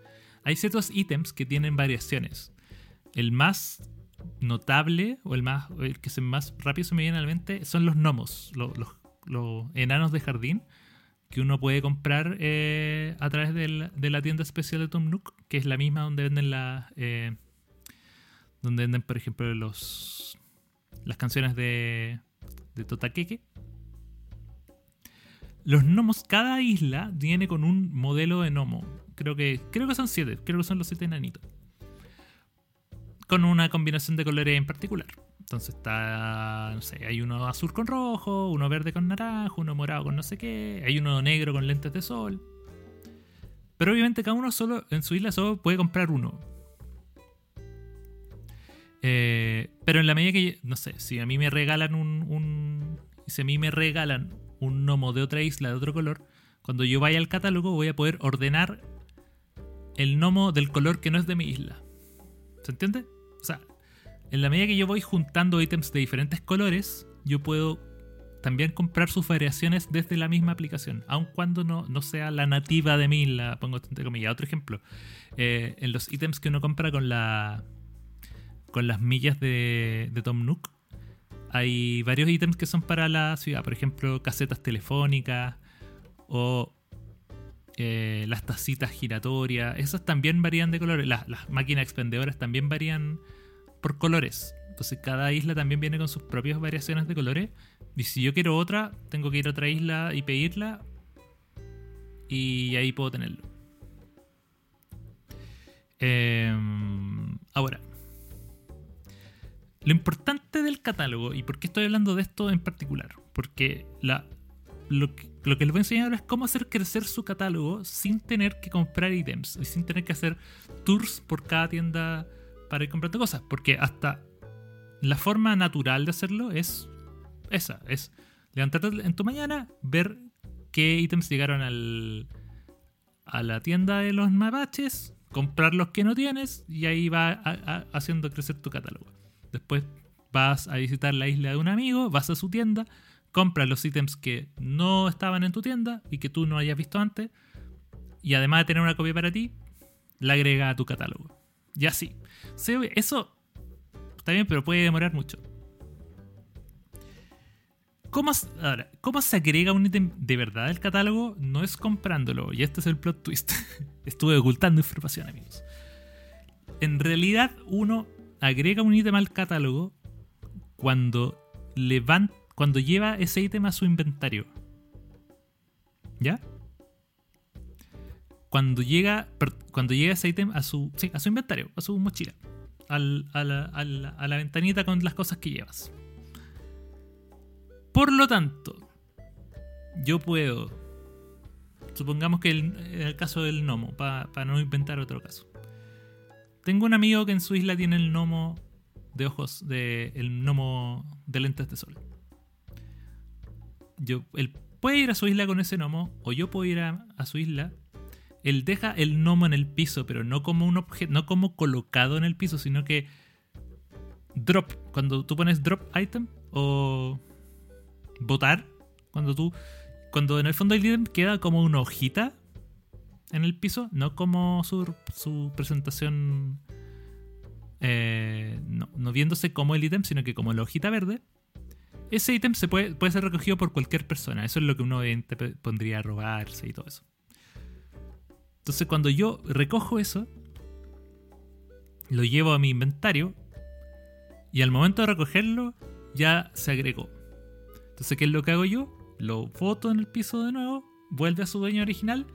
Hay ciertos ítems que tienen variaciones. El más notable o el más el que se más rápido se me viene a la mente son los gnomos, los enanos de jardín que uno puede comprar eh, a través de la, tienda especial de Tom Nook, que es la misma donde venden la, eh, donde venden, por ejemplo, los las canciones de, de Totakeke. Los gnomos, cada isla viene con un modelo de gnomo. Creo que, creo que son siete, creo que son los siete enanitos. Con una combinación de colores en particular. Entonces está, no sé, hay uno azul con rojo, uno verde con naranja, uno morado con no sé qué, hay uno negro con lentes de sol. Pero obviamente cada uno solo, en su isla solo puede comprar uno. Eh, pero en la medida que, no sé, si a mí me regalan un, si a mí me regalan un gnomo de otra isla de otro color, cuando yo vaya al catálogo voy a poder ordenar el gnomo del color que no es de mi isla. ¿Se entiende? O sea, en la medida que yo voy juntando ítems de diferentes colores, yo puedo también comprar sus variaciones desde la misma aplicación, aun cuando no, no sea la nativa de mí, la pongo entre comillas. Otro ejemplo, eh, en los ítems que uno compra con la con las millas de, Tom Nook, hay varios ítems que son para la ciudad, por ejemplo, casetas telefónicas o eh, las tacitas giratorias, esas también varían de colores, las, las máquinas expendedoras también varían por colores. Entonces cada isla también viene con sus propias variaciones de colores. Y si yo quiero otra, tengo que ir a otra isla y pedirla. Y ahí puedo tenerlo. Em, ahora, lo importante del catálogo, y por qué estoy hablando de esto en particular, porque lo, que, les voy a enseñar es cómo hacer crecer su catálogo sin tener que comprar ítems y sin tener que hacer tours por cada tienda para ir comprando cosas. Porque hasta la forma natural de hacerlo es esa, es levantarte en tu mañana, ver qué ítems llegaron al, a la tienda de los mapaches, comprar los que no tienes y ahí va haciendo crecer tu catálogo. Después vas a visitar la isla de un amigo, vas a su tienda, compras los ítems que no estaban en tu tienda y que tú no hayas visto antes y además de tener una copia para ti, la agrega a tu catálogo. Y así. Eso está bien, pero puede demorar mucho. ¿Cómo, ¿Cómo se agrega un ítem de verdad al catálogo? No es comprándolo. Y este es el plot twist. Estuve ocultando información, amigos. En realidad, uno agrega un ítem al catálogo cuando, levanta, cuando lleva ese ítem a su inventario. ¿Ya? Cuando llega, cuando llega ese ítem a su, a su inventario, a su mochila. a, la, a la ventanita con las cosas que llevas. Por lo tanto, yo puedo. Supongamos que en el caso del gnomo, para no inventar otro caso. Tengo un amigo que en su isla tiene el gnomo de ojos, de, el gnomo de lentes de sol. Yo, él puede ir a su isla con ese gnomo, o yo puedo ir a, su isla. Él deja el gnomo en el piso, pero no como un objeto, no como colocado en el piso, sino que drop. Cuando tú pones drop item o votar, cuando tú, cuando en el fondo el ítem queda como una hojita en el piso, no como su, su presentación, eh, no, viéndose como el ítem, sino que como la hojita verde, ese ítem se puede, puede ser recogido por cualquier persona. Eso es lo que uno pondría a robarse y todo eso. Entonces cuando yo recojo eso, lo llevo a mi inventario y al momento de recogerlo ya se agregó. Entonces, ¿qué es lo que hago yo? Lo foto en el piso de nuevo, vuelve a su dueño original.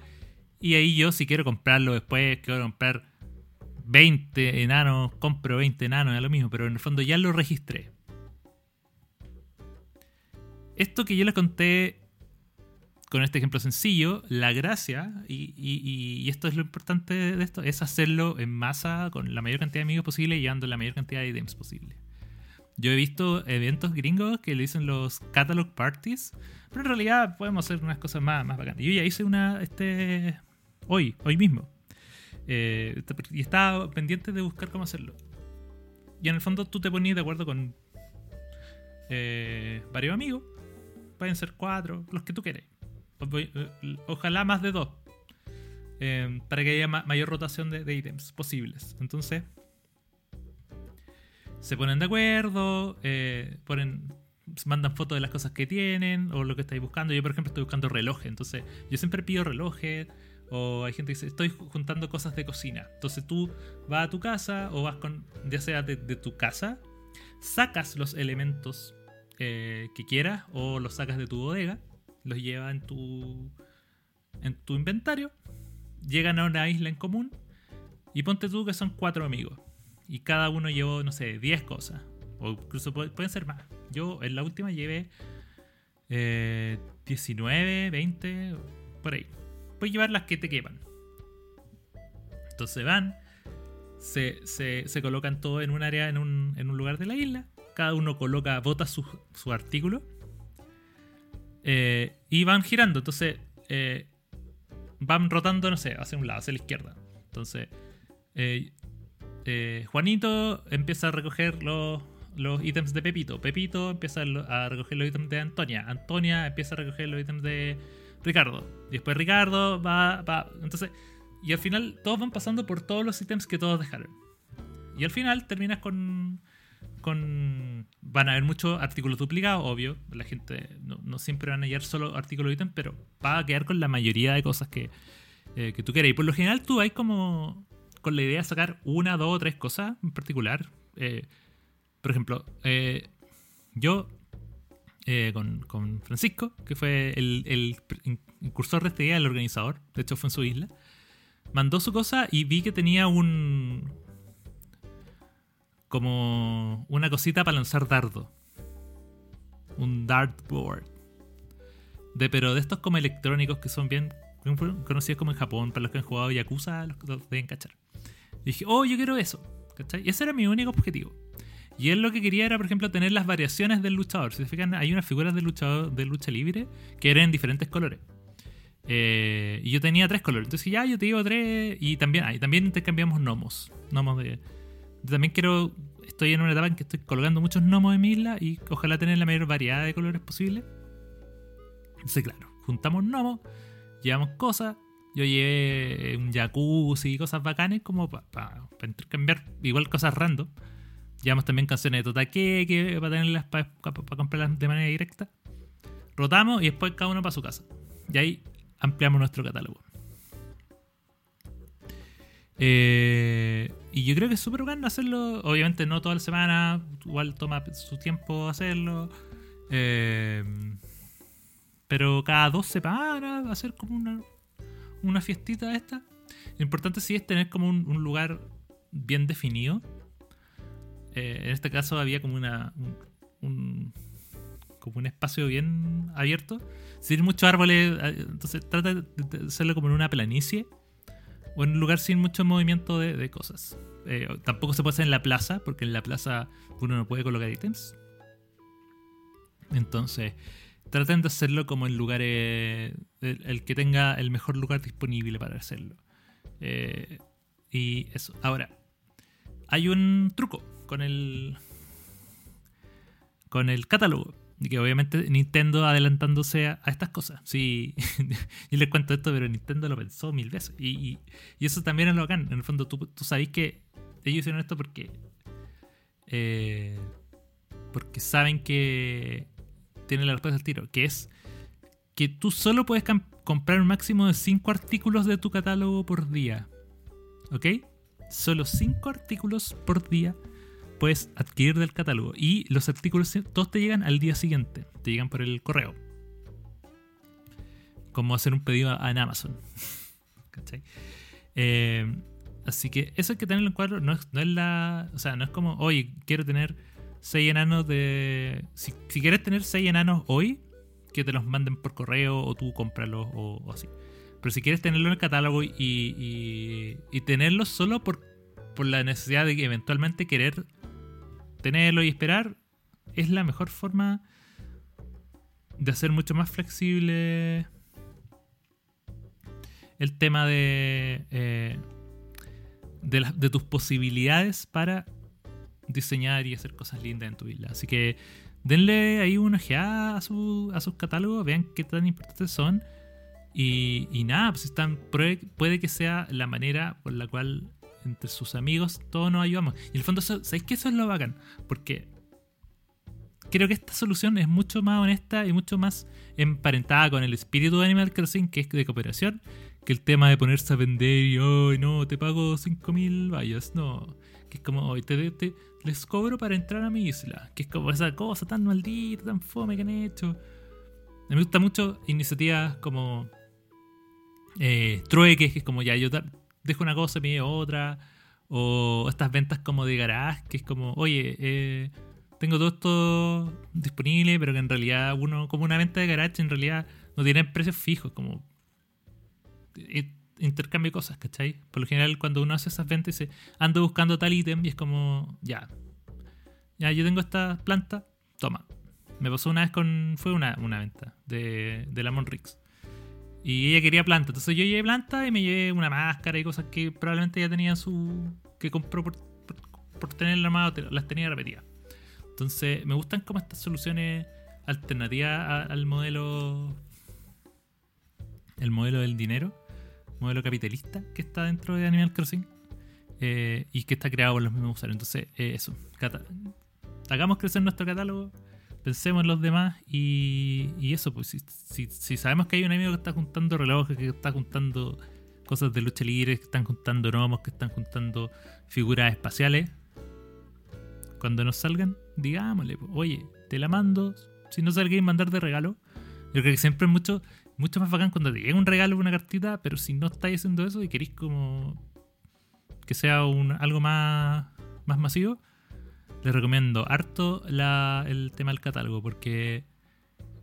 Y ahí yo, si quiero comprarlo después, quiero comprar 20 enanos, compro 20 enanos, es lo mismo, pero en el fondo ya lo registré. Esto que yo les conté con este ejemplo sencillo, la gracia, y, y, esto es lo importante de esto, es hacerlo en masa con la mayor cantidad de amigos posible y llevando la mayor cantidad de items posible. Yo he visto eventos gringos que le dicen los catalog parties, pero en realidad podemos hacer unas cosas más, más bacanas. Yo ya hice una este hoy, hoy mismo. Eh, y estaba pendiente de buscar cómo hacerlo. Y en el fondo tú te ponías de acuerdo con eh, varios amigos. Pueden ser cuatro, los que tú quieras. Eh, ojalá más de dos. para que haya mayor rotación de, de ítems posibles. Entonces, se ponen de acuerdo, eh, ponen, mandan fotos de las cosas que tienen o lo que estáis buscando. Yo, por ejemplo, estoy buscando relojes, entonces yo siempre pido relojes. O hay gente que dice, estoy juntando cosas de cocina. Entonces tú vas a tu casa o vas con, ya sea de, tu casa, sacas los elementos eh, que quieras o los sacas de tu bodega, los llevas en tu, en tu inventario, llegan a una isla en común y ponte tú que son cuatro amigos y cada uno llevó, no sé, 10 cosas. O incluso pueden ser más. Yo en la última llevé 19, eh, 20, por ahí. Puedes llevar las que te quepan. Entonces van, se, se, colocan todo en un área, en un, en un, lugar de la isla. Cada uno coloca, vota su, su artículo. Eh, y van girando. Entonces eh, van rotando, no sé, hacia un lado, hacia la izquierda. Entonces eh, Juanito empieza a recoger los, ítems de Pepito. Pepito empieza a recoger los ítems de Antonia. Antonia empieza a recoger los ítems de Ricardo. Después Ricardo va, va. Entonces, y al final todos van pasando por todos los ítems que todos dejaron. Y al final terminas con. con van a haber muchos artículos duplicados, obvio. La gente no, siempre van a hallar solo artículos de ítem, pero va a quedar con la mayoría de cosas que, eh, que tú quieras. Y por lo general tú hay como con la idea de sacar una, dos o tres cosas en particular. Eh, por ejemplo, eh, yo eh, con, Francisco, que fue el, el, incursor de este día, el organizador, de hecho fue en su isla, mandó su cosa y vi que tenía un... como una cosita para lanzar dardo. Un dartboard. De, pero de estos como electrónicos que son bien conocidos como en Japón, para los que han jugado Yakuza, los, los deben cachar. Dije, oh, yo quiero eso. ¿Cachai? Y ese era mi único objetivo. Y él lo que quería era, por ejemplo, tener las variaciones del luchador. Si se fijan, hay unas figuras de luchador de lucha libre que eran en diferentes colores. Eh, y yo tenía tres colores. Entonces ya, yo te digo tres. Y también, ah, también intercambiamos gnomos. Gnomos de. También quiero. Estoy en una etapa en que estoy colgando muchos gnomos en mi isla y ojalá tener la mayor variedad de colores posible. Entonces, claro, juntamos gnomos, llevamos cosas. Yo llevé un jacuzzi y cosas bacanes como para intercambiar igual cosas random. Llevamos también canciones de Totaque que para tenerlas para comprarlas de manera directa. Rotamos y después cada uno para su casa. Y ahí ampliamos nuestro catálogo. Eh, y yo creo que es súper bueno hacerlo. Obviamente no toda la semana, igual toma su tiempo hacerlo. Eh, pero cada dos semanas hacer como una, una fiestita esta. Lo importante sí es tener como un, lugar bien definido. Eh, en este caso había como una un, como un espacio bien abierto sin muchos árboles, eh, entonces trata de hacerlo como en una planicie o en un lugar sin mucho movimiento de, cosas. Eh, tampoco se puede hacer en la plaza, porque en la plaza uno no puede colocar ítems. Entonces, traten de hacerlo como en lugares. El, que tenga el mejor lugar disponible para hacerlo. Eh, y eso. Ahora, hay un truco con el. Con el catálogo. Y que obviamente Nintendo adelantándose a, estas cosas. Sí, yo les cuento esto, pero Nintendo lo pensó mil veces. Y, eso también es lo bacán. En el fondo, tú, tú sabes que ellos hicieron esto porque. Eh, porque saben que tienen la respuesta al tiro. Que es que tú solo puedes comprar un máximo de 5 artículos de tu catálogo por día. ¿Ok? Solo 5 artículos por día puedes adquirir del catálogo. Y los artículos todos te llegan al día siguiente. Te llegan por el correo. Como hacer un pedido en Amazon. ¿Cachai? Eh, así que eso hay que tenerlo en cuadro. No es, no es la. O sea, no es como, oye, quiero tener 6 enanos de. Si, quieres tener 6 enanos hoy, que te los manden por correo o tú cómpralos o, así. Pero si quieres tenerlo en el catálogo y, y, y tenerlos solo por, por la necesidad de eventualmente querer tenerlo y esperar es la mejor forma de hacer mucho más flexible el tema de, eh, de, tus posibilidades para diseñar y hacer cosas lindas en tu isla. Así que denle ahí una ojeada a, su, a sus catálogos, vean qué tan importantes son. Y, y nada, pues están, puede que sea la manera por la cual entre sus amigos, todos nos ayudamos. Y en el fondo, ¿sabéis que eso es lo bacán? Porque creo que esta solución es mucho más honesta y mucho más emparentada con el espíritu de Animal Crossing, que es de cooperación, que el tema de ponerse a vender y, hoy no, te pago 5000 vallas, no. Que es como, hoy te, les cobro para entrar a mi isla. Que es como esa cosa tan maldita, tan fome que han hecho. me gusta mucho iniciativas como eh, trueques, que es como ya yo dejo una cosa y me otra. O estas ventas como de garage, que es como, oye, eh, tengo todo esto disponible, pero que en realidad uno, como una venta de garage, en realidad no tiene precios fijos, como eh, intercambio cosas, ¿cachai? Por lo general, cuando uno hace esas ventas, dice, ando buscando tal ítem y es como, ya, ya, yo tengo esta planta, toma. Me pasó una vez con, fue una, una venta de, de la Monrix. Y ella quería planta. Entonces yo llevé planta y me llevé una máscara y cosas que probablemente ella tenía su. que compró por, por, tener la armado, las tenía repetidas. Entonces me gustan como estas soluciones alternativas al modelo. el modelo del dinero, modelo capitalista que está dentro de Animal Crossing. Eh, y que está creado por los mismos usuarios. Entonces, eh, eso. hagamos crecer nuestro catálogo pensemos en los demás y, eso, pues si, sabemos que hay un amigo que está juntando relojes, que está juntando cosas de lucha libre, que están juntando gnomos, que están juntando figuras espaciales, cuando nos salgan, digámosle, pues, oye, te la mando, si no salgáis mandar de regalo. Yo creo que siempre es mucho, mucho más bacán cuando te llega un regalo una cartita, pero si no estáis haciendo eso y queréis como que sea un, algo más, más masivo, les recomiendo harto el tema del catálogo porque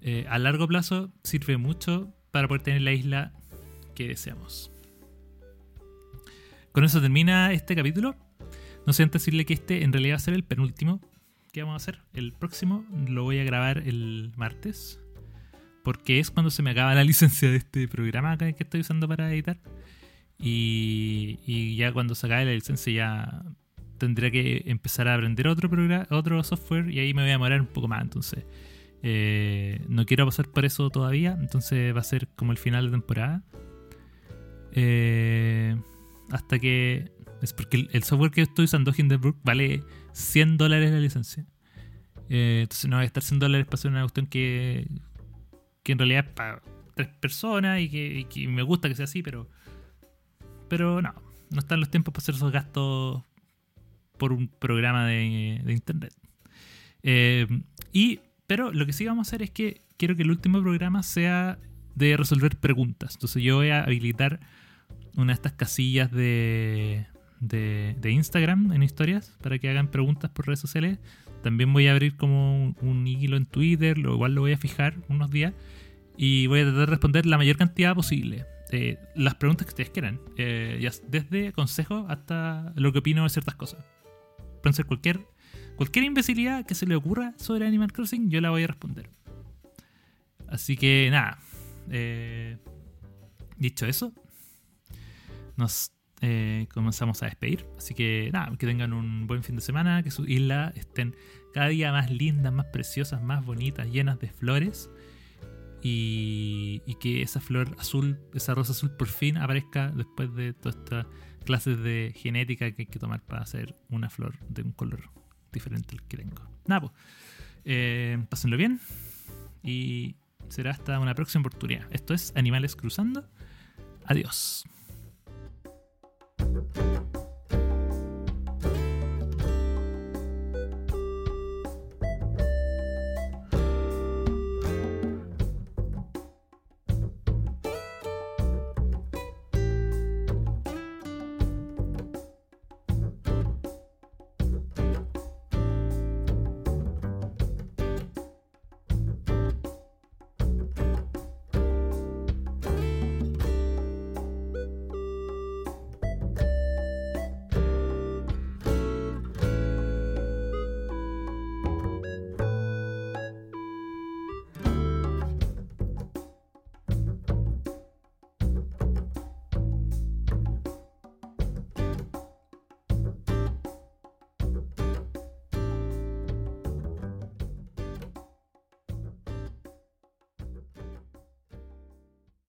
eh, a largo plazo sirve mucho para poder tener la isla que deseamos. Con eso termina este capítulo. No sé antes decirle que este en realidad va a ser el penúltimo que vamos a hacer. El próximo lo voy a grabar el martes. porque es cuando se me acaba la licencia de este programa que estoy usando para editar. Y, y ya cuando se acabe la licencia ya tendría que empezar a aprender otro programa, otro software y ahí me voy a demorar un poco más. Entonces, eh, no quiero pasar por eso todavía. Entonces va a ser como el final de temporada. Eh, hasta que. Es porque el, software que estoy usando, Hindenburg, vale 100 dólares la licencia. Eh, entonces no va a estar 100 dólares para hacer una cuestión que, que en realidad es para tres personas y que, me gusta que sea así, pero. Pero no, no están los tiempos para hacer esos gastos por un programa de, internet. Eh, y, pero lo que sí vamos a hacer es que quiero que el último programa sea de resolver preguntas. Entonces yo voy a habilitar una de estas casillas de, de, Instagram en historias para que hagan preguntas por redes sociales. También voy a abrir como un, hilo en Twitter, lo igual lo voy a fijar unos días y voy a tratar de responder la mayor cantidad posible. Eh, las preguntas que ustedes quieran, eh, desde consejos hasta lo que opino de ciertas cosas. Ser cualquier, cualquier imbecilidad que se le ocurra sobre Animal Crossing, yo la voy a responder. Así que nada, eh, dicho eso, nos eh, comenzamos a despedir. Así que nada, que tengan un buen fin de semana, que sus islas estén cada día más lindas, más preciosas, más bonitas, llenas de flores. Y, que esa flor azul, esa rosa azul por fin aparezca después de todas estas clases de genética que hay que tomar para hacer una flor de un color diferente al que tengo. Nada, pues, eh, pásenlo bien y será hasta una próxima oportunidad. Esto es Animales Cruzando. Adiós.